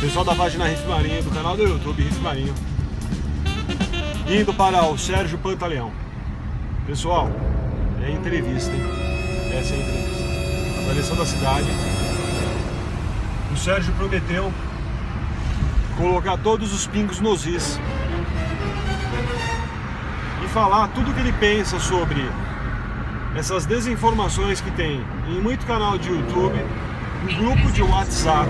Pessoal da página Riff Marinho, do canal do YouTube Riff Marinho. Indo para o Sérgio Pantaleão. Pessoal, é entrevista, hein? Essa é a entrevista. Avaliação da cidade. O Sérgio prometeu colocar todos os pingos nos is e falar tudo o que ele pensa sobre essas desinformações que tem em muito canal de YouTube, em grupo de WhatsApp,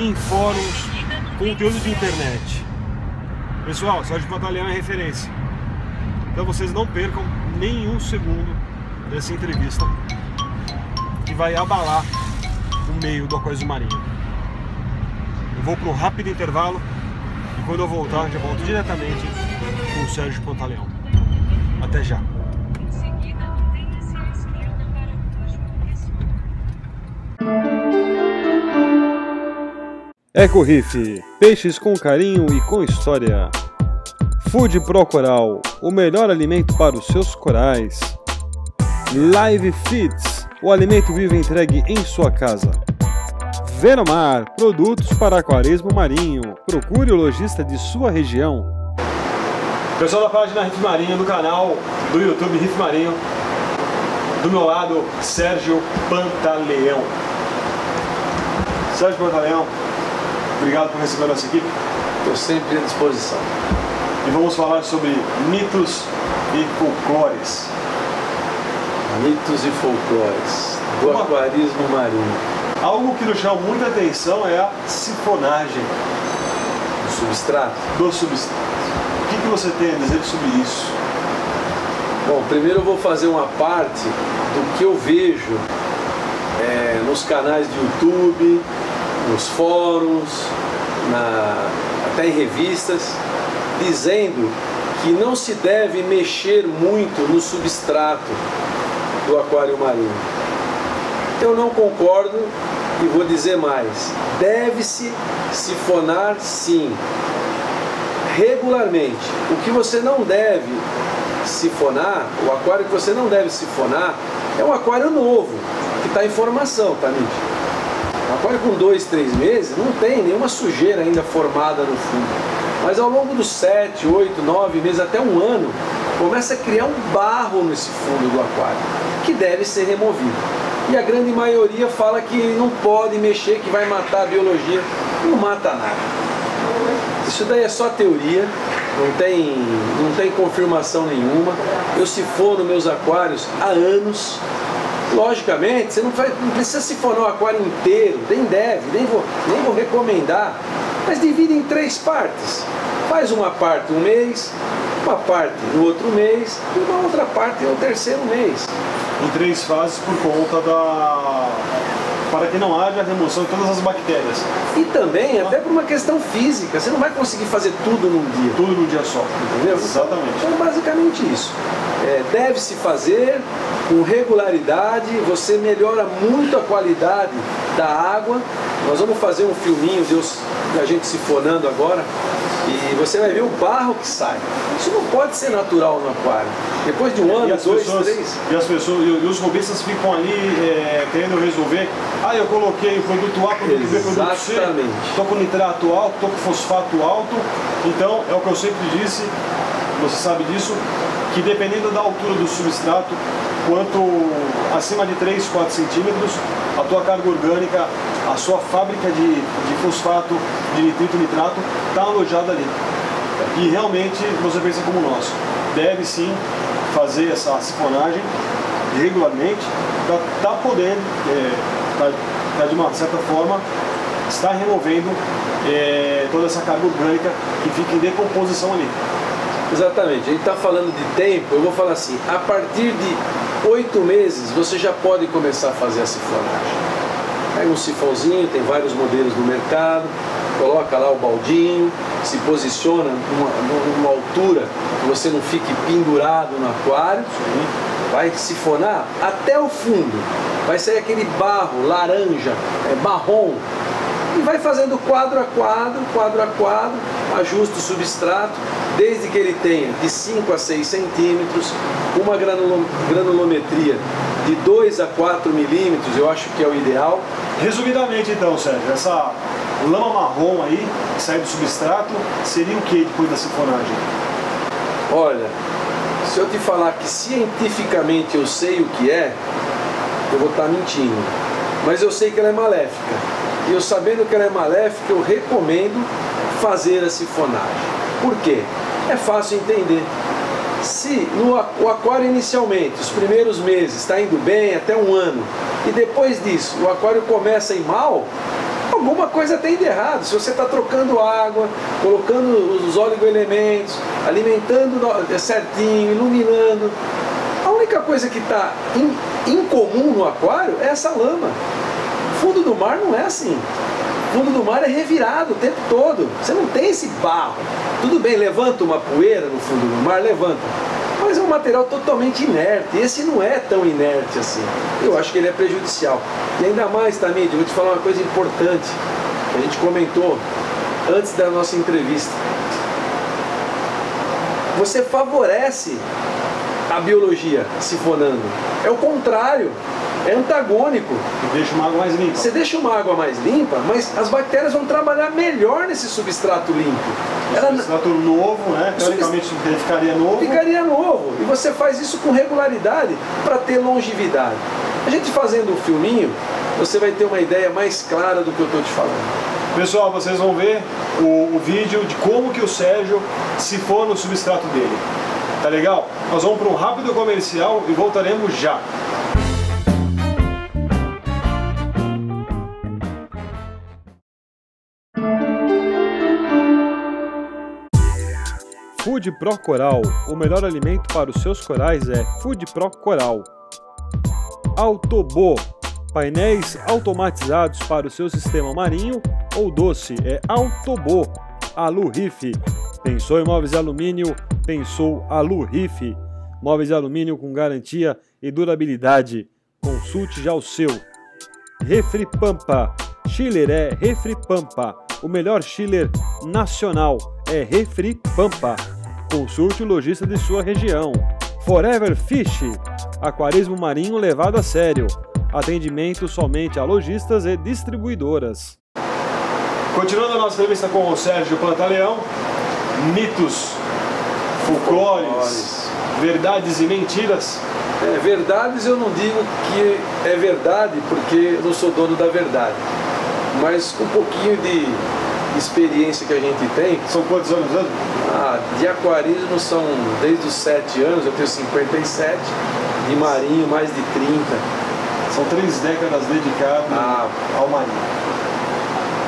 em fóruns, conteúdo de internet. Pessoal, Sérgio Pantaleão é referência. Então vocês não percam nenhum segundo dessa entrevista que vai abalar o meio do Aquário Marinho. Eu vou para um rápido intervalo e quando eu voltar, já volto diretamente com o Sérgio Pantaleão. Até já. Eco Riff, peixes com carinho e com história. Food Pro Coral, o melhor alimento para os seus corais. Live Fits, o alimento vivo entregue em sua casa. Venomar, produtos para aquarismo marinho. Procure o lojista de sua região. Pessoal da página Riff Marinho, do canal do YouTube Riff Marinho. Do meu lado, Sérgio Pantaleão. Sérgio Pantaleão, obrigado por receber nossa equipe. Estou sempre à disposição. E vamos falar sobre mitos e folclores. Mitos e folclores do Uma- aquarismo marinho, Algo que nos chama muita atenção é a sifonagem do substrato. do substrato. O que, que você tem a dizer sobre isso? Bom, primeiro eu vou fazer uma parte do que eu vejo é, nos canais de YouTube, nos fóruns, na- até em revistas, dizendo que não se deve mexer muito no substrato do aquário marinho. Eu não concordo e vou dizer mais. Deve-se sifonar sim, regularmente. O que você não deve sifonar, o aquário que você não deve sifonar, é um aquário novo, que está em formação, tá, Nietzsche? Aquário com dois, três meses não tem nenhuma sujeira ainda formada no fundo. Mas ao longo dos sete, oito, nove meses, até um ano, começa a criar um barro nesse fundo do aquário, que deve ser removido. E a grande maioria fala que não pode mexer, que vai matar a biologia. Não mata nada. Isso daí é só teoria, não tem, não tem confirmação nenhuma. Eu sifono meus aquários há anos. Logicamente, você não, vai, não precisa sifonar o aquário inteiro, nem deve, nem vou, nem vou recomendar. Mas divide em três partes. Faz uma parte um mês, uma parte no outro mês e uma outra parte no terceiro mês. Em três fases por conta da. Para que não haja remoção de todas as bactérias. E também, até por uma questão física, você não vai conseguir fazer tudo num dia. Tudo num dia só. Entendeu? Exatamente. Então, basicamente isso. É, Deve-se fazer com regularidade, você melhora muito a qualidade da água. Nós vamos fazer um filminho de os- da gente sifonando agora e você vai ver o barro que sai. Isso não pode ser natural no aquário. Depois de um ano, dois, pessoas, três. e as pessoas, e os robistas ficam ali é, querendo resolver. Ah, eu coloquei o produto A, produto B, produto C. Exatamente. Estou com nitrato alto, estou com fosfato alto. Então, é o que eu sempre disse, você sabe disso, que dependendo da altura do substrato, quanto acima de 3, 4 centímetros, a tua carga orgânica, a sua fábrica de, de fosfato, de nitrito, nitrato, está alojada ali. E realmente você pensa como nós. Deve sim fazer essa sifonagem regularmente para estar podendo, é, de uma certa forma, estar removendo é, toda essa carga orgânica que fica em decomposição ali. Exatamente. A gente está falando de tempo, eu vou falar assim, a partir de oito meses você já pode começar a fazer a sifonagem. Pega um sifãozinho, tem vários modelos no mercado, coloca lá o baldinho, se posiciona numa, numa altura que você não fique pendurado no aquário, vai sifonar até o fundo. Vai sair aquele barro laranja, é, marrom, e vai fazendo quadro a quadro, quadro a quadro, ajusta o substrato, desde que ele tenha de 5 a 6 centímetros, uma granulo- granulometria de 2 a 4 milímetros, eu acho que é o ideal. Resumidamente então, Sérgio, essa lama marrom aí, que sai do substrato, seria o que depois da sifonagem? Olha, se eu te falar que cientificamente eu sei o que é, eu vou estar mentindo. Mas eu sei que ela é maléfica. E eu sabendo que ela é maléfica, eu recomendo fazer a sifonagem. Por quê? É fácil entender. Se no o aquário inicialmente, os primeiros meses, está indo bem, até um ano, e depois disso o aquário começa a ir mal, alguma coisa tem de errado. Se você está trocando água, colocando os oligoelementos, alimentando certinho, iluminando, a única coisa que está incomum no aquário é essa lama. O fundo do mar não é assim. Fundo do mar é revirado o tempo todo. Você não tem esse barro. Tudo bem, levanta uma poeira no fundo do mar, levanta. Mas é um material totalmente inerte. Esse não é tão inerte assim. Eu acho que ele é prejudicial. E ainda mais, Tamid, vou te falar uma coisa importante. Que a gente comentou antes da nossa entrevista. Você favorece a biologia sifonando. É o contrário é antagônico. E deixa uma água mais limpa. Você deixa uma água mais limpa, mas as bactérias vão trabalhar melhor nesse substrato limpo. Ela... Substrato novo, né? Teoricamente substrato... ficaria novo. Ficaria novo. E você faz isso com regularidade para ter longevidade. A gente fazendo o filminho, você vai ter uma ideia mais clara do que eu estou te falando. Pessoal, vocês vão ver o, o vídeo de como que o Sérgio se for no substrato dele. Tá legal? Nós vamos para um rápido comercial e voltaremos já. Food Pro Coral, o melhor alimento para os seus corais é Food Pro Coral. Autobo, painéis automatizados para o seu sistema marinho ou doce é Autobo. Alurife, pensou em móveis de alumínio, pensou Alurife. Móveis de alumínio com garantia e durabilidade. Consulte já o seu. Refri Pampa, chiller é Refri Pampa, o melhor chiller nacional é Refri Pampa. Consulte o lojista de sua região. Forever Fish, aquarismo marinho levado a sério. Atendimento somente a lojistas e distribuidoras. Continuando a nossa entrevista com o Sérgio Pantaleão, mitos, folclores, verdades e mentiras. É, verdades eu não digo que é verdade porque eu não sou dono da verdade, mas um pouquinho de experiência que a gente tem. São quantos anos? Ah, de aquarismo são desde os 7 anos, eu tenho 57, de marinho mais de 30. São três décadas dedicadas ah. ao marinho.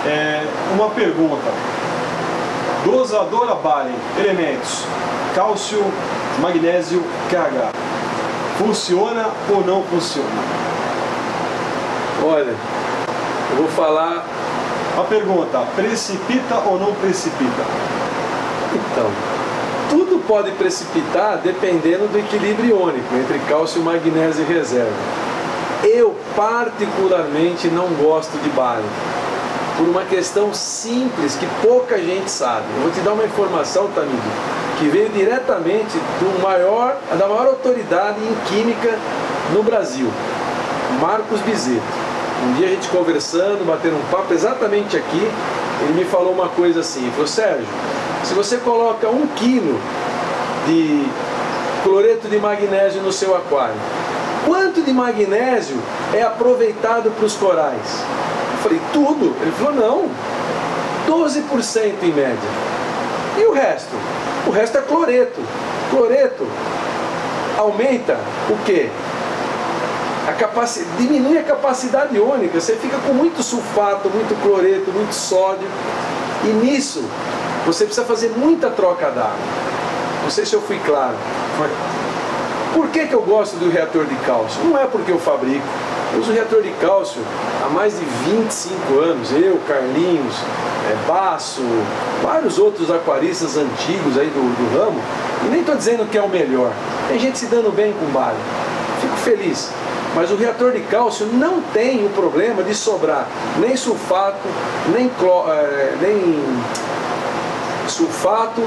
É, uma pergunta. Dosadora Baren, elementos, cálcio, magnésio, KH. Funciona ou não funciona? Olha, eu vou falar a pergunta, precipita ou não precipita? Então, tudo pode precipitar dependendo do equilíbrio iônico entre cálcio, magnésio e reserva. Eu particularmente não gosto de bário, por uma questão simples que pouca gente sabe. Eu vou te dar uma informação, Tamid, que veio diretamente do maior, da maior autoridade em química no Brasil, Marcos Bizet. Um dia a gente conversando, batendo um papo exatamente aqui, ele me falou uma coisa assim, ele falou, Sérgio, se você coloca um quilo de cloreto de magnésio no seu aquário, quanto de magnésio é aproveitado para os corais? Falei, tudo. Ele falou, não, 12% em média. E o resto? O resto é cloreto. Cloreto aumenta o quê? a capacidade, diminui a capacidade iônica, você fica com muito sulfato, muito cloreto, muito sódio. E nisso você precisa fazer muita troca d'água. Não sei se eu fui claro. Por que, que eu gosto do reator de cálcio? Não é porque eu fabrico. Uso reator de cálcio há mais de 25 anos. Eu, Carlinhos, é, Baço, vários outros aquaristas antigos aí do, do ramo. E nem estou dizendo que é o melhor. Tem gente se dando bem com balho. Fico feliz. Mas o reator de cálcio não tem o problema de sobrar nem sulfato, nem, cló, é, nem sulfato,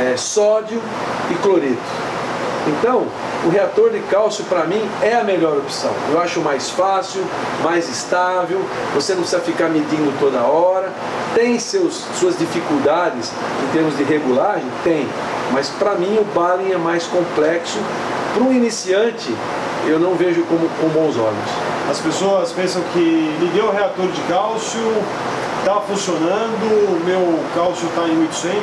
é, sódio e cloreto. Então, o reator de cálcio para mim é a melhor opção. Eu acho mais fácil, mais estável, você não precisa ficar medindo toda hora. Tem seus, suas dificuldades em termos de regulagem? Tem. Mas para mim o Balin é mais complexo. Para um iniciante, eu não vejo como, com bons olhos. As pessoas pensam que liguei o reator de cálcio, está funcionando, o meu cálcio está em 800.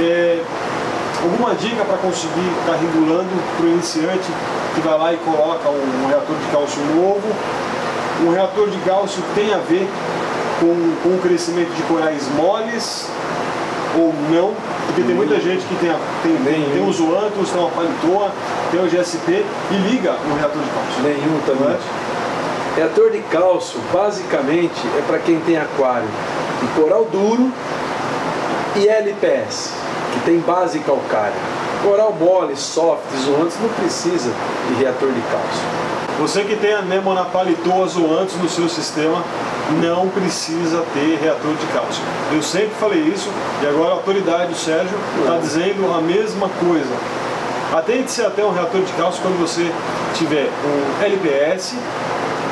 É, alguma dica para conseguir estar tá regulando para o iniciante que vai lá e coloca um, um, reator de cálcio novo? Um reator de cálcio tem a ver com, com o crescimento de corais moles ou não? Porque tem muita gente que tem, a, tem, tem, tem os Oantos, tem uma Palitoa, tem o GSP e liga no reator de cálcio. Nenhum também. É? Reator de cálcio, basicamente, é para quem tem aquário de coral duro e LPS, que tem base calcária. Coral mole, soft, zoantes, não precisa de reator de cálcio. Você que tem a Nemonapalitoa zoantes no seu sistema, não precisa ter reator de cálcio. Eu sempre falei isso e agora a autoridade, o Sérgio, está dizendo a mesma coisa. Atente-se até um reator de cálcio quando você tiver um LPS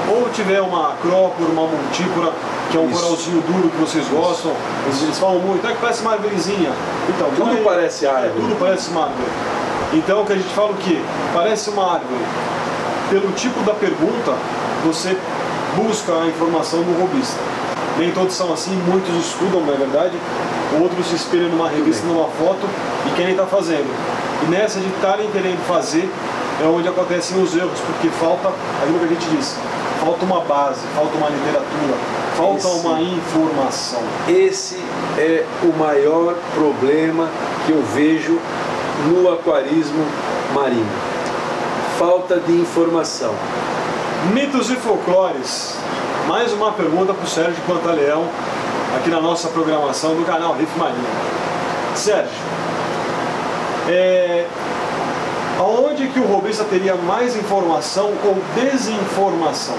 ou tiver uma acrópora, uma montípora, que é um Isso. coralzinho duro que vocês gostam, eles, eles falam muito, é que parece uma árvorezinha. Então, tudo é, parece árvore. É, tudo parece uma árvore. Então, o que a gente fala o quê? Parece uma árvore. Pelo tipo da pergunta, você busca a informação do robista. Nem todos são assim, muitos estudam, não é verdade? Outros se espelham numa revista, numa foto e querem estar tá fazendo. E nessa de estarem querendo fazer é onde acontecem os erros, porque falta aquilo que a gente disse, falta uma base, falta uma literatura, falta esse, uma informação. Esse é o maior problema que eu vejo no aquarismo marinho. Falta de informação. Mitos e folclores. Mais uma pergunta para o Sérgio Pantaleão, aqui na nossa programação do canal Riff Marinho. Sérgio, é, aonde que o robista teria mais informação ou desinformação?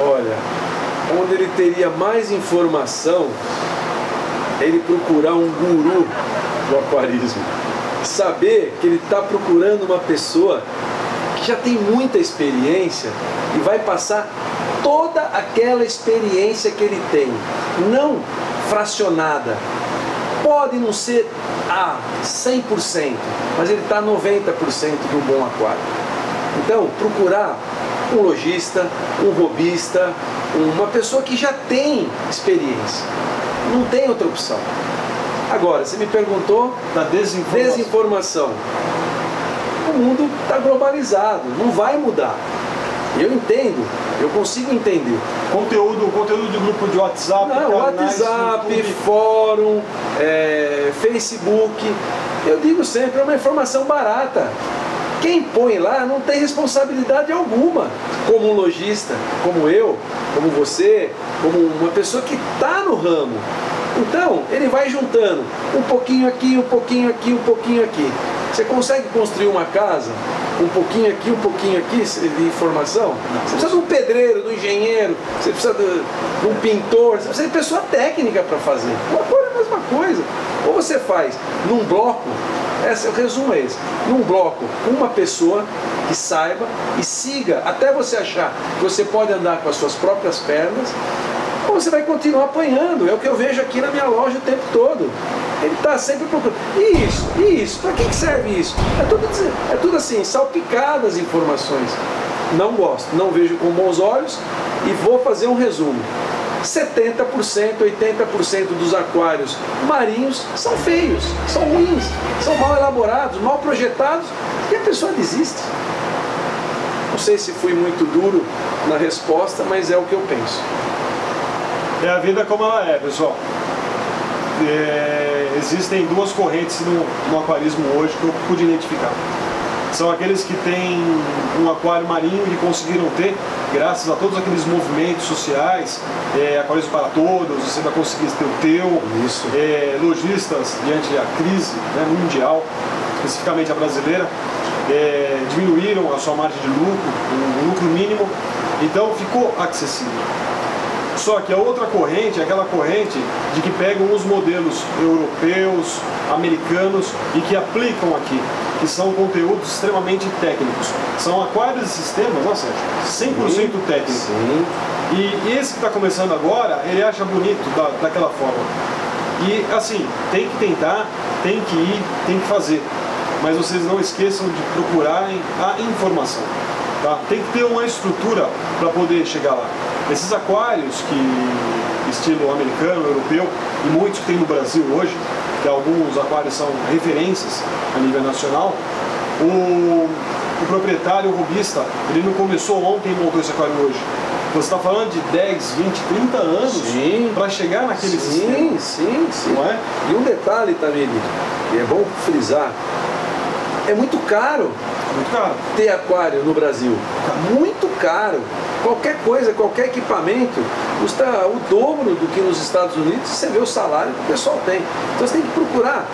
Olha, onde ele teria mais informação ele procurar um guru do aquarismo. Saber que ele está procurando uma pessoa que já tem muita experiência e vai passar toda aquela experiência que ele tem, não fracionada. Pode não ser a 100%, mas ele está 90% do bom aquário. Então, procurar um lojista, um robista, uma pessoa que já tem experiência. Não tem outra opção. Agora, você me perguntou da desinformação. desinformação. O mundo está globalizado, não vai mudar. Eu entendo, eu consigo entender. Conteúdo, conteúdo de grupo de WhatsApp, Não, WhatsApp, fórum, é, Facebook. Eu digo sempre, é uma informação barata. Quem põe lá não tem responsabilidade alguma, como um lojista, como eu, como você, como uma pessoa que está no ramo. Então, ele vai juntando um pouquinho aqui, um pouquinho aqui, um pouquinho aqui. Você consegue construir uma casa um pouquinho aqui, um pouquinho aqui de informação? Você precisa de um pedreiro, de um engenheiro, você precisa de, de um pintor, você precisa de pessoa técnica para fazer. Uma coisa é a mesma coisa. Ou você faz num bloco, esse, o resumo é esse, num bloco uma pessoa que saiba e siga até você achar que você pode andar com as suas próprias pernas, ou você vai continuar apanhando. É o que eu vejo aqui na minha loja o tempo todo. Ele está sempre procurando. Isso? Isso? Para que serve isso? É tudo, é tudo assim, salpicadas informações. Não gosto, não vejo com bons olhos e vou fazer um resumo. 70%, 80% dos aquários marinhos são feios, são ruins, são mal elaborados, mal projetados e a pessoa desiste. Não sei se fui muito duro na resposta, mas é o que eu penso. É a vida como ela é, pessoal. É, existem duas correntes no, no aquarismo hoje que eu pude identificar. São aqueles que têm um aquário marinho e conseguiram ter, graças a todos aqueles movimentos sociais, é, aquários para todos, você vai conseguir ter o teu, Isso. É, lojistas diante da crise né, mundial, especificamente a brasileira, é, diminuíram a sua margem de lucro, o lucro mínimo, então ficou acessível. Só que a outra corrente é aquela corrente de que pegam os modelos europeus, americanos e que aplicam aqui. que são conteúdos extremamente técnicos. São aquários e sistemas, nossa, 100% técnico. Sim. E, e esse que está começando agora, ele acha bonito da, daquela forma. E assim, tem que tentar, tem que ir, tem que fazer. Mas vocês não esqueçam de procurarem a informação. Tá? Tem que ter uma estrutura para poder chegar lá. Esses aquários que estilo americano, europeu e muitos que tem no Brasil hoje, que alguns aquários são referências a nível nacional, o, o proprietário, o rubista, ele não começou ontem e montou esse aquário hoje. Você está falando de 10, 20, 30 anos para chegar naquele sim, sistema. Sim, sim, Não é? E um detalhe também, e é bom frisar, é muito caro Muito caro. ter aquário no Brasil. Muito caro. Qualquer coisa, qualquer equipamento custa o dobro do que nos Estados Unidos. Você vê o salário que o pessoal tem. Então você tem que procurar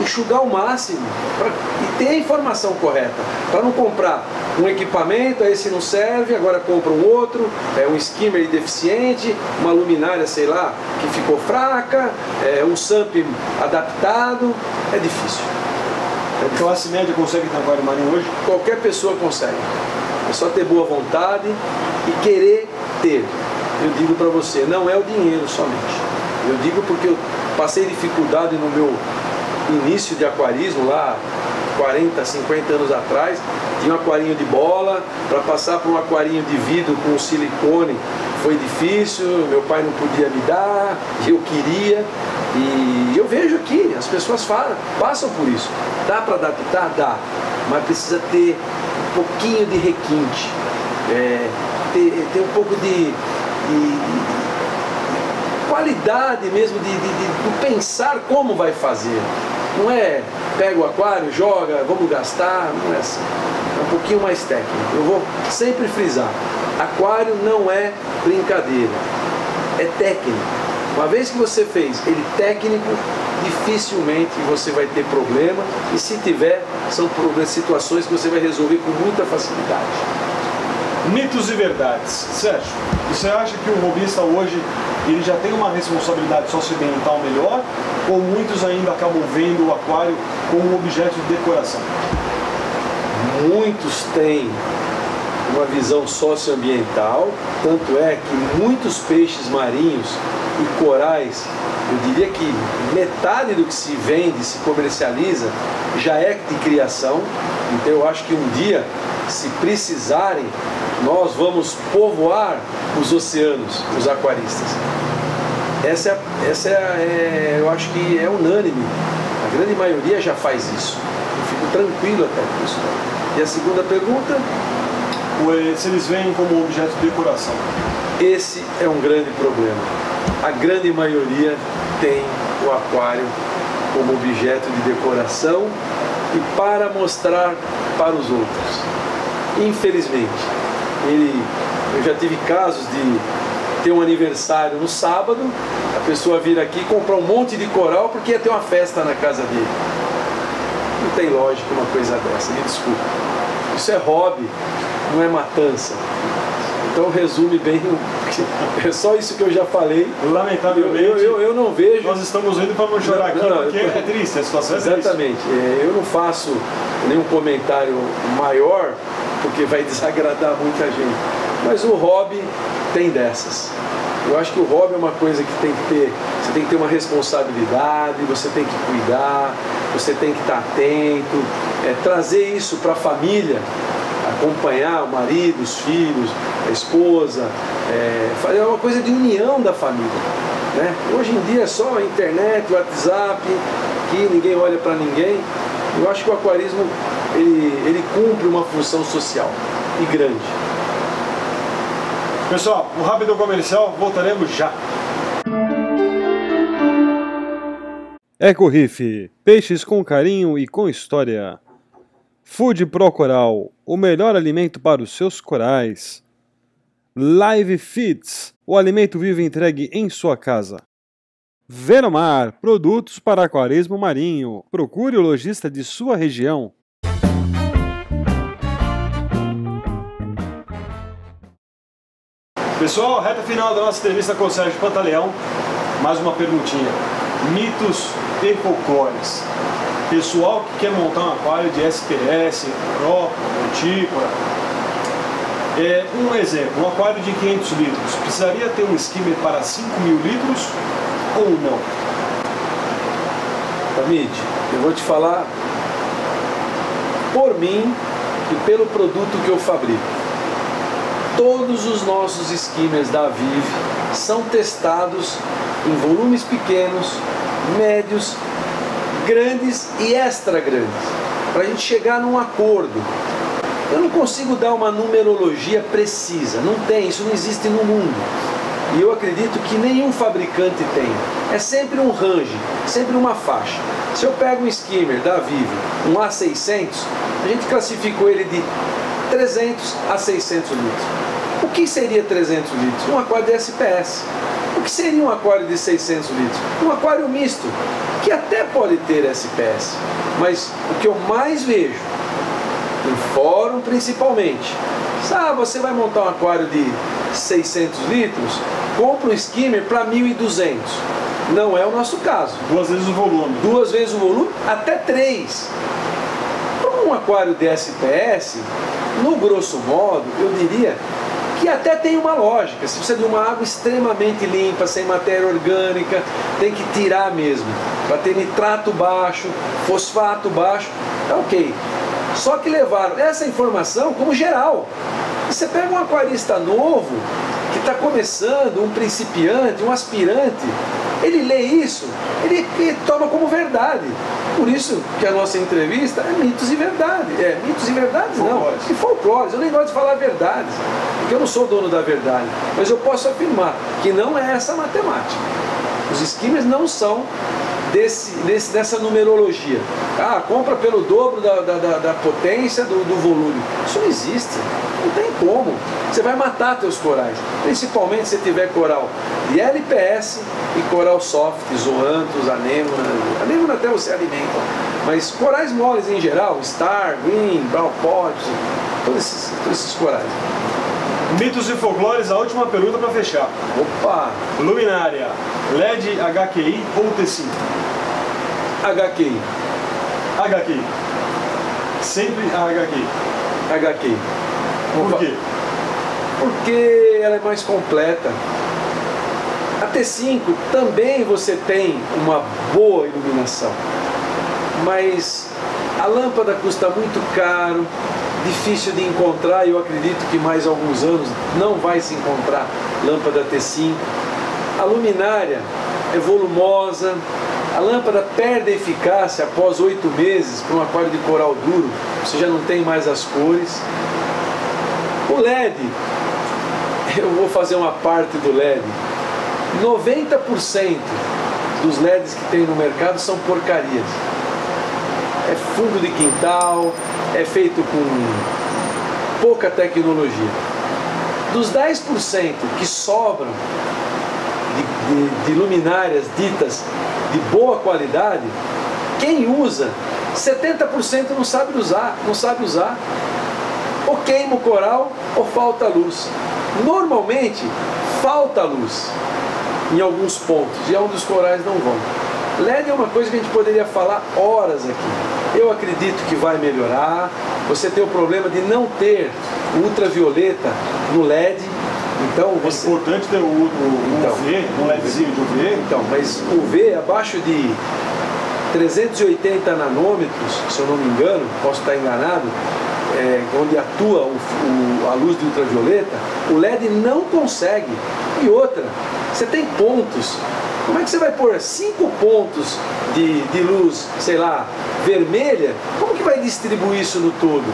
enxugar o máximo pra, e ter a informação correta. Para não comprar um equipamento, aí esse não serve, agora compra um outro, é um skimmer deficiente, uma luminária, sei lá, que ficou fraca, é, um SAMP adaptado. É difícil. A classe média consegue ter aquário marinho hoje? Qualquer pessoa consegue. É só ter boa vontade e querer ter. Eu digo para você, não é o dinheiro somente. Eu digo porque eu passei dificuldade no meu início de aquarismo lá 40, 50 anos atrás, tinha um aquarinho de bola, para passar para um aquarinho de vidro com silicone foi difícil, meu pai não podia me dar, eu queria, e eu vejo aqui, as pessoas falam, passam por isso. Dá para adaptar? Dá, mas precisa ter pouquinho de requinte, é, ter, ter um pouco de, de, de qualidade mesmo, de, de, de pensar como vai fazer. Não é pega o aquário, joga, vamos gastar, não é assim. É um pouquinho mais técnico. Eu vou sempre frisar: aquário não é brincadeira, é técnico. Uma vez que você fez ele técnico, dificilmente você vai ter problema e se tiver, são situações que você vai resolver com muita facilidade. Mitos e verdades. Sérgio, você acha que o robista hoje ele já tem uma responsabilidade socioambiental melhor ou muitos ainda acabam vendo o aquário como um objeto de decoração? Muitos têm uma visão socioambiental, tanto é que muitos peixes marinhos e corais, eu diria que metade do que se vende, se comercializa, já é de criação. Então eu acho que um dia, se precisarem, nós vamos povoar os oceanos, os aquaristas. Essa, é, essa é, eu acho que é unânime. A grande maioria já faz isso. Eu fico tranquilo até com isso. E a segunda pergunta? Se eles veem como objeto de decoração. Esse é um grande problema. A grande maioria tem o aquário como objeto de decoração e para mostrar para os outros. Infelizmente, ele, eu já tive casos de ter um aniversário no sábado, a pessoa vir aqui comprar um monte de coral porque ia ter uma festa na casa dele. Não tem lógica uma coisa dessa, me desculpe. Isso é hobby, não é matança. Então resume bem, é só isso que eu já falei. Lamentavelmente, eu, eu, eu não vejo. Nós estamos indo para não chorar aqui, não, porque é triste, a situação é. Exatamente. É, eu não faço nenhum comentário maior, porque vai desagradar muita gente. Mas o hobby tem dessas. Eu acho que o hobby é uma coisa que tem que ter, você tem que ter uma responsabilidade, você tem que cuidar, você tem que estar atento, é, trazer isso para a família, acompanhar o marido, os filhos, a esposa, é, fazer uma coisa de união da família. Né? Hoje em dia é só a internet, WhatsApp, que ninguém olha para ninguém. Eu acho que o aquarismo ele, ele cumpre uma função social e grande. Pessoal, um rápido comercial, voltaremos já. Riff, peixes com carinho e com história. Food Pro Coral, o melhor alimento para os seus corais. Live Feeds, o alimento vivo entregue em sua casa. Venomar, produtos para aquarismo marinho. Procure o lojista de sua região. Pessoal, reta final da nossa entrevista com o Sérgio Pantaleão. Mais uma perguntinha. Mitos e folclores. Pessoal que quer montar um aquário de SPS, Pro, Antípora. É, um exemplo, um aquário de 500 litros, precisaria ter um skimmer para 5 mil litros ou não? Tamid, eu vou te falar por mim e pelo produto que eu fabrico. Todos os nossos skimmers da Vive são testados em volumes pequenos, médios, grandes e extra grandes, para a gente chegar num acordo. Eu não consigo dar uma numerologia precisa, não tem, isso não existe no mundo. E eu acredito que nenhum fabricante tem. É sempre um range, sempre uma faixa. Se eu pego um skimmer da Vive, um A600, a gente classificou ele de 300 a 600 litros. O que seria 300 litros? Um aquário de SPS. O que seria um aquário de 600 litros? Um aquário misto, que até pode ter SPS. Mas o que eu mais vejo, em fórum principalmente, ah, você vai montar um aquário de 600 litros, compra um skimmer para 1.200. Não é o nosso caso. Duas vezes o volume. Duas vezes o volume, até três. Para um aquário de SPS, no grosso modo, eu diria que até tem uma lógica. Se precisa de uma água extremamente limpa, sem matéria orgânica, tem que tirar mesmo. Para ter nitrato baixo, fosfato baixo, tá ok. Só que levaram essa informação como geral. E você pega um aquarista novo, que está começando, um principiante, um aspirante, ele lê isso, ele, ele, toma como verdade. Por isso que a nossa entrevista é mitos e verdades. É, mitos e verdades não, e folclores. Eu nem gosto de falar verdades, porque eu não sou dono da verdade. Mas eu posso afirmar que não é essa matemática. Os esquemas não são desse, desse, dessa numerologia. Ah, compra pelo dobro da, da, da, potência do, do, volume. Isso não existe. Não tem como. Você vai matar teus corais. Principalmente se tiver coral de LPS e coral soft, zoanthus, anêmona. Anêmona até você alimenta. Mas corais moles em geral, Star, Green, Brown Pot, todos esses, todos esses corais. Mitos e folclores, a última pergunta para fechar. Opa! Luminária, LED HQI ou T5? HQI. HQI. Sempre a HQI. HQI. Por quê? Porque ela é mais completa. A T5 também você tem uma boa iluminação, mas a lâmpada custa muito caro, difícil de encontrar e eu acredito que mais alguns anos não vai se encontrar lâmpada T5. A luminária é volumosa, a lâmpada perde eficácia após oito meses para um aquário de coral duro, você já não tem mais as cores. O LED, eu vou fazer uma parte do LED. 90% dos LEDs que tem no mercado são porcarias. É fundo de quintal, é feito com pouca tecnologia. Dos 10% que sobram de, de, de luminárias ditas de boa qualidade, quem usa, 70% não sabe usar, não sabe usar. Ou queima o coral ou falta luz. Normalmente falta luz em alguns pontos e onde os corais não vão. LED é uma coisa que a gente poderia falar horas aqui. Eu acredito que vai melhorar. Você tem o problema de não ter ultravioleta no LED. Então é você... É importante ter o, o, o então, UV, um LEDzinho de UV. Então, mas UV abaixo de 380 nanômetros, se eu não me engano, posso estar enganado, é, onde atua o, o, a luz de ultravioleta, o LED não consegue. E outra, você tem pontos como é que você vai pôr cinco pontos de, de luz, sei lá, vermelha? Como que vai distribuir isso no todo?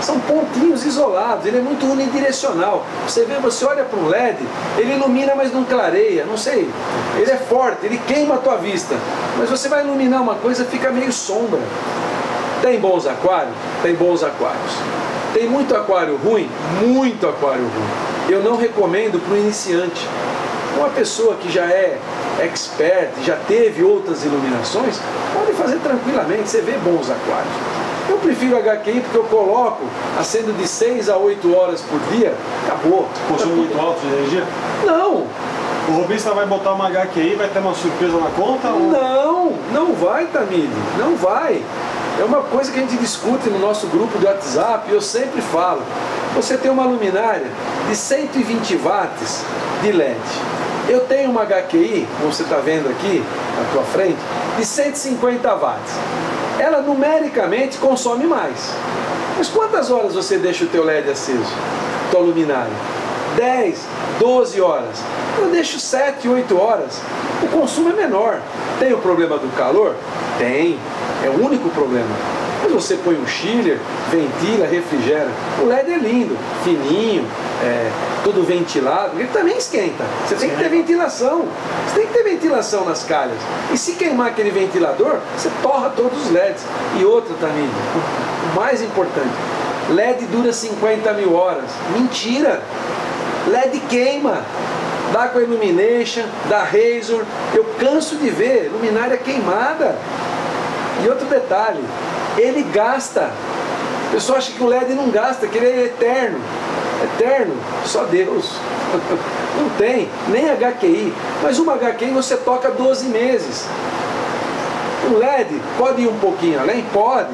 São pontinhos isolados, ele é muito unidirecional. Você vê, você olha para um LED, ele ilumina, mas não clareia, não sei. Ele é forte, ele queima a tua vista. Mas você vai iluminar uma coisa, fica meio sombra. Tem bons aquários? Tem bons aquários. Tem muito aquário ruim? Muito aquário ruim. Eu não recomendo para o iniciante. Uma pessoa que já é expert, já teve outras iluminações, pode fazer tranquilamente, você vê bons aquários. Eu prefiro HQI porque eu coloco acendo de 6 a 8 horas por dia, acabou. Consumo muito alto de energia? Não, O robista vai botar uma HQI, vai ter uma surpresa na conta? ou- Não, não vai, Tamide, não vai. É uma coisa que a gente discute no nosso grupo de WhatsApp, eu sempre falo. Você tem uma luminária de 120 watts de LED. Eu tenho uma HQI, como você está vendo aqui na tua frente, de 150 watts. Ela numericamente consome mais. Mas quantas horas você deixa o teu LED aceso? Tua luminária? 10, 12 horas. Eu deixo 7, 8 horas. O consumo é menor. Tem o problema do calor? Tem. É o único problema. Mas você põe um chiller, ventila, refrigera. O LED é lindo, fininho, é, tudo ventilado. Ele também esquenta. Você tem que ter ventilação. Você tem que ter ventilação nas calhas. E se queimar aquele ventilador, você torra todos os LEDs. E outra também, o mais importante, LED dura 50 mil horas. Mentira! LED queima. Dá com a Illumination, da Razor. Eu canso de ver luminária queimada. E outro detalhe, ele gasta. O pessoal acha que o LED não gasta, que ele é eterno. Eterno, só Deus. Não tem, nem HQI. Mas uma HQI você toca 12 meses. O LED pode ir um pouquinho além? Pode.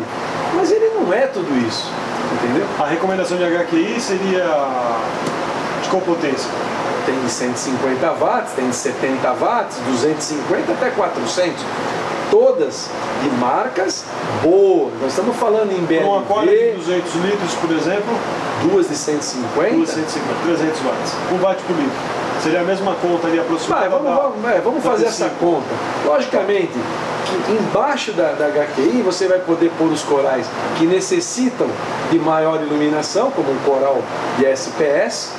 Mas ele não é tudo isso. Entendeu? A recomendação de HQI seria de qual potência? Tem de 150 watts, tem de 70 watts, 250 até 400. Todas de marcas boas. Nós estamos falando em Para um aquário de BLV, 200 litros, por exemplo, duas de 150. 250, 300 watts. 1 watt por litro. Seria a mesma conta ali aproximada Vai, vamos, vamos, é, vamos fazer T5. essa conta. Logicamente, que embaixo da, da HQI você vai poder pôr os corais que necessitam de maior iluminação, como um coral de SPS.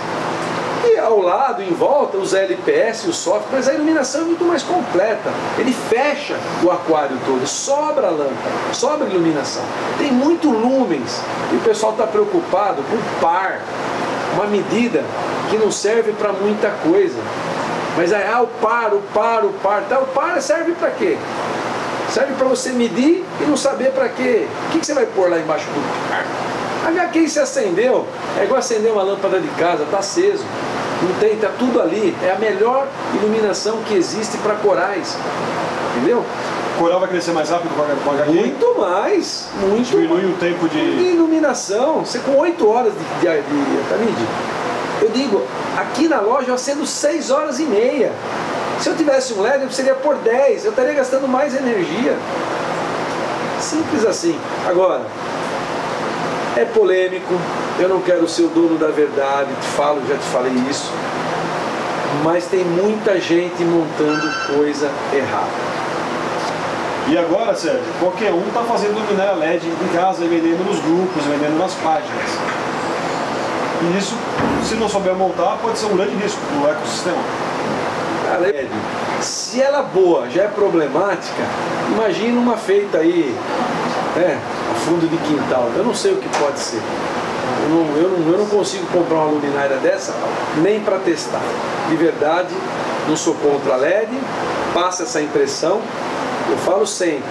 E ao lado, em volta, os LPS, o soft, mas a iluminação é muito mais completa. Ele fecha o aquário todo, sobra lâmpada, sobra iluminação. Tem muito lumens e o pessoal está preocupado com par, uma medida que não serve para muita coisa. Mas aí, ah, o par, o par, o par, tá, o par serve para quê? Serve para você medir e não saber para quê. O que, que você vai pôr lá embaixo do par? HQ se acendeu, é igual acender uma lâmpada de casa, tá aceso. Não tem, tá tudo ali. É a melhor iluminação que existe para corais. Entendeu? O coral vai crescer mais rápido com a- HQI? Muito mais, muito Diminui o tempo de de... iluminação. Você com 8 horas de, de, de Tamide, eu digo, aqui na loja eu acendo 6 horas e meia. Se eu tivesse um LED, eu precisaria por 10, eu estaria gastando mais energia. Simples assim. Agora, é polêmico, eu não quero ser o dono da verdade, te falo, já te falei isso. Mas tem muita gente montando coisa errada. E agora, Sérgio, qualquer um está fazendo luminária LED em casa e vendendo nos grupos, vendendo nas páginas. E isso, se não souber montar, pode ser um grande risco para o ecossistema. Cara, LED, se ela boa já é problemática, imagina uma feita aí, né, a fundo de quintal. Eu não sei o que pode ser. Eu não, eu não, eu não consigo comprar uma luminária dessa nem para testar. De verdade, não sou contra a LED, passa essa impressão. Eu falo sempre,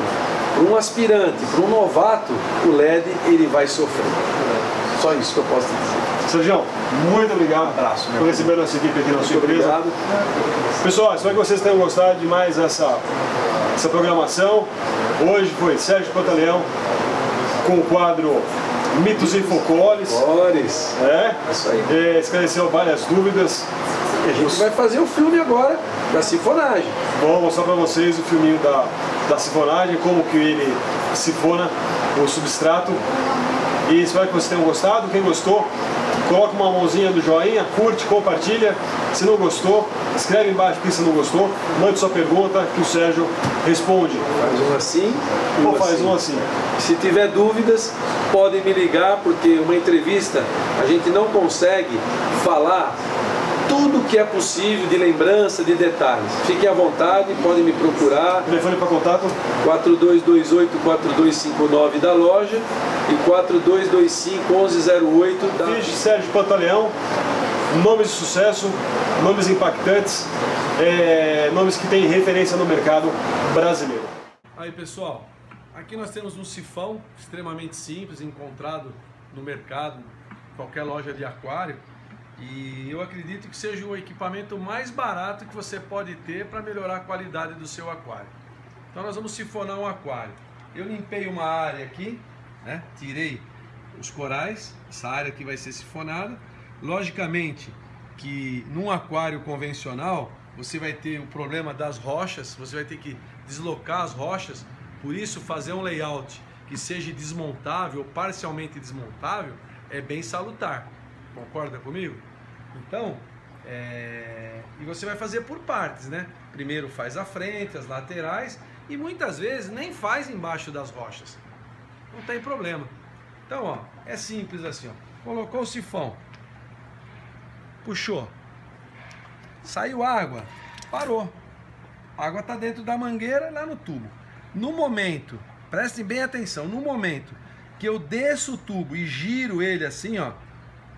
para um aspirante, para um novato, o LED ele vai sofrer. Só isso que eu posso te dizer. Sérgio, muito obrigado abraço, meu por receber nossa equipe aqui na Muito sua empresa. obrigado. Pessoal, espero que vocês tenham gostado de mais essa, essa programação. Hoje foi Sérgio Pantaleão com o quadro Mitos e Folclores. Flores. É, Isso aí. É, esclareceu várias dúvidas. E a gente vai fazer o filme agora da sifonagem. Vou mostrar para vocês o filminho da, da sifonagem, como que ele sifona o substrato. E espero que vocês tenham gostado. Quem gostou, coloca uma mãozinha do joinha, curte, compartilha. Se não gostou, escreve embaixo que se não gostou, mande sua pergunta que o Sérgio responde. Faz um assim e Ou faz um assim. Se tiver dúvidas, podem me ligar, porque uma entrevista a gente não consegue falar tudo que é possível de lembrança, de detalhes. Fiquem à vontade, podem me procurar. Telefone para contato, 4228-4259 da loja e 4225-1108 da... Fiz Sérgio Pantaleão, nomes de sucesso, nomes impactantes, é, nomes que têm referência no mercado brasileiro. Aí pessoal, aqui nós temos um sifão extremamente simples, encontrado no mercado, qualquer loja de aquário. E eu acredito que seja o equipamento mais barato que você pode ter para melhorar a qualidade do seu aquário. Então nós vamos sifonar um aquário. Eu limpei uma área aqui, né? tirei os corais, essa área aqui vai ser sifonada. Logicamente que num aquário convencional você vai ter o problema das rochas, você vai ter que deslocar as rochas, por isso fazer um layout que seja desmontável, parcialmente desmontável, é bem salutar. Concorda comigo? Então, é... e você vai fazer por partes, né? Primeiro faz a frente, as laterais e muitas vezes nem faz embaixo das rochas. Não tem problema. Então, ó, é simples assim, ó. Colocou o sifão, puxou, saiu água, parou. A água está dentro da mangueira lá no tubo. No momento, prestem bem atenção, no momento que eu desço o tubo e giro ele assim, ó,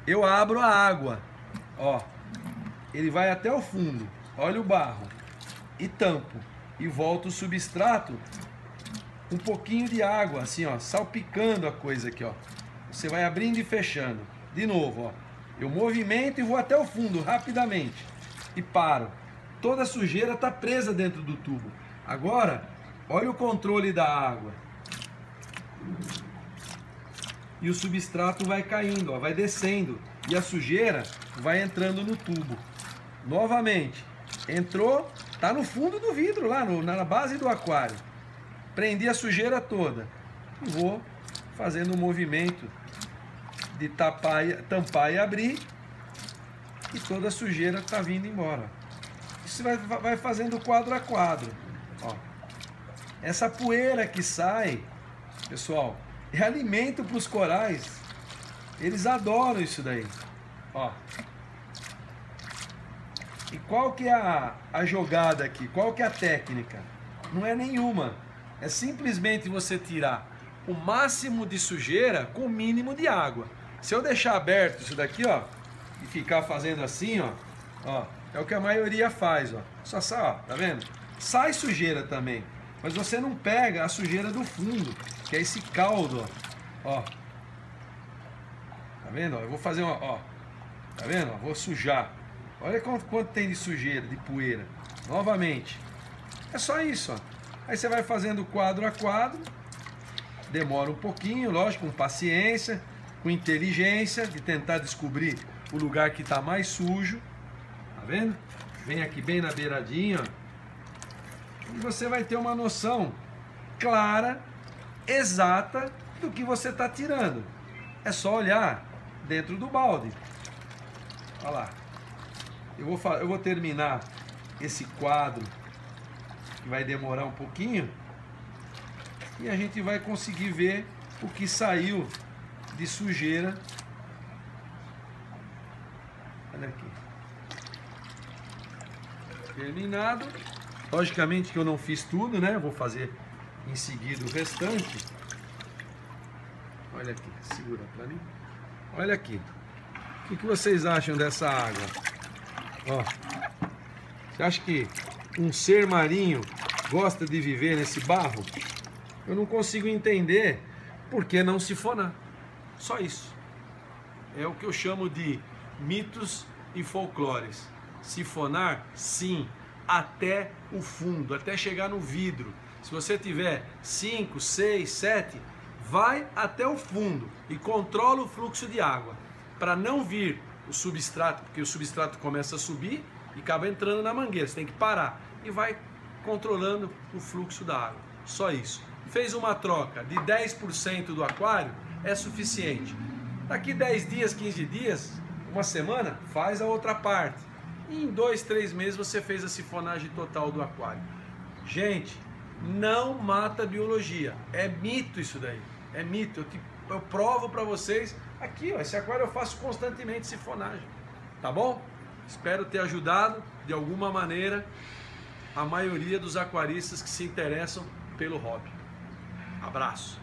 eu abro a água, ó, ele vai até o fundo, olha o barro, e tampo, e volto o substrato, um pouquinho de água, assim, ó, salpicando a coisa aqui, ó. Você vai abrindo e fechando. De novo, ó. Eu movimento e vou até o fundo rapidamente e paro. Toda a sujeira está presa dentro do tubo. Agora, olha o controle da água. E o substrato vai caindo, ó, vai descendo. E a sujeira vai entrando no tubo. Novamente, entrou, tá no fundo do vidro, lá no, na base do aquário. Prendi a sujeira toda. Vou fazendo o um movimento de tapar, tampar e abrir e toda a sujeira está vindo embora. Isso vai, vai fazendo quadro a quadro. Ó. Essa poeira que sai, pessoal, é alimento para os corais. Eles adoram isso daí. Ó. E qual que é a, a jogada aqui? Qual que é a técnica? Não é nenhuma. É simplesmente você tirar o máximo de sujeira com o mínimo de água. Se eu deixar aberto isso daqui, ó, e ficar fazendo assim, ó, ó, é o que a maioria faz, ó. Só sai, ó, tá vendo? Sai sujeira também, mas você não pega a sujeira do fundo, que é esse caldo, ó. ó. Vendo? Ó, eu vou fazer uma, ó. Tá vendo? Ó, vou sujar. Olha quanto, quanto tem de sujeira, de poeira. Novamente. É só isso, ó. Aí você vai fazendo quadro a quadro. Demora um pouquinho, lógico, com paciência, com inteligência, de tentar descobrir o lugar que está mais sujo. Tá vendo? Vem aqui bem na beiradinha. E você vai ter uma noção clara, exata do que você está tirando. É só olhar dentro do balde. Olha lá. Eu vou, eu vou terminar esse quadro que vai demorar um pouquinho e a gente vai conseguir ver o que saiu de sujeira Olha aqui. Terminado. Logicamente que eu não fiz tudo, né? Vou fazer em seguida o restante. Olha aqui, segura para mim. Olha aqui. O que, que vocês acham dessa água? Ó, você acha que um ser marinho gosta de viver nesse barro? Eu não consigo entender por que não sifonar. Só isso. É o que eu chamo de mitos e folclores. Sifonar, sim, até o fundo, até chegar no vidro. Se você tiver 5, 6, 7, vai até o fundo e controla o fluxo de água para não vir o substrato, porque o substrato começa a subir e acaba entrando na mangueira. Você tem que parar e vai controlando o fluxo da água. Só isso. Fez uma troca de 10% do aquário, é suficiente. Daqui 10 dias, 15 dias, uma semana, faz a outra parte. E em dois, três meses você fez a sifonagem total do aquário. Gente, não mata biologia. É mito isso daí. É mito. Eu, te, eu provo para vocês. Aqui, ó, esse aquário eu faço constantemente sifonagem. Tá bom? Espero ter ajudado de alguma maneira a maioria dos aquaristas que se interessam pelo hobby. Abraço.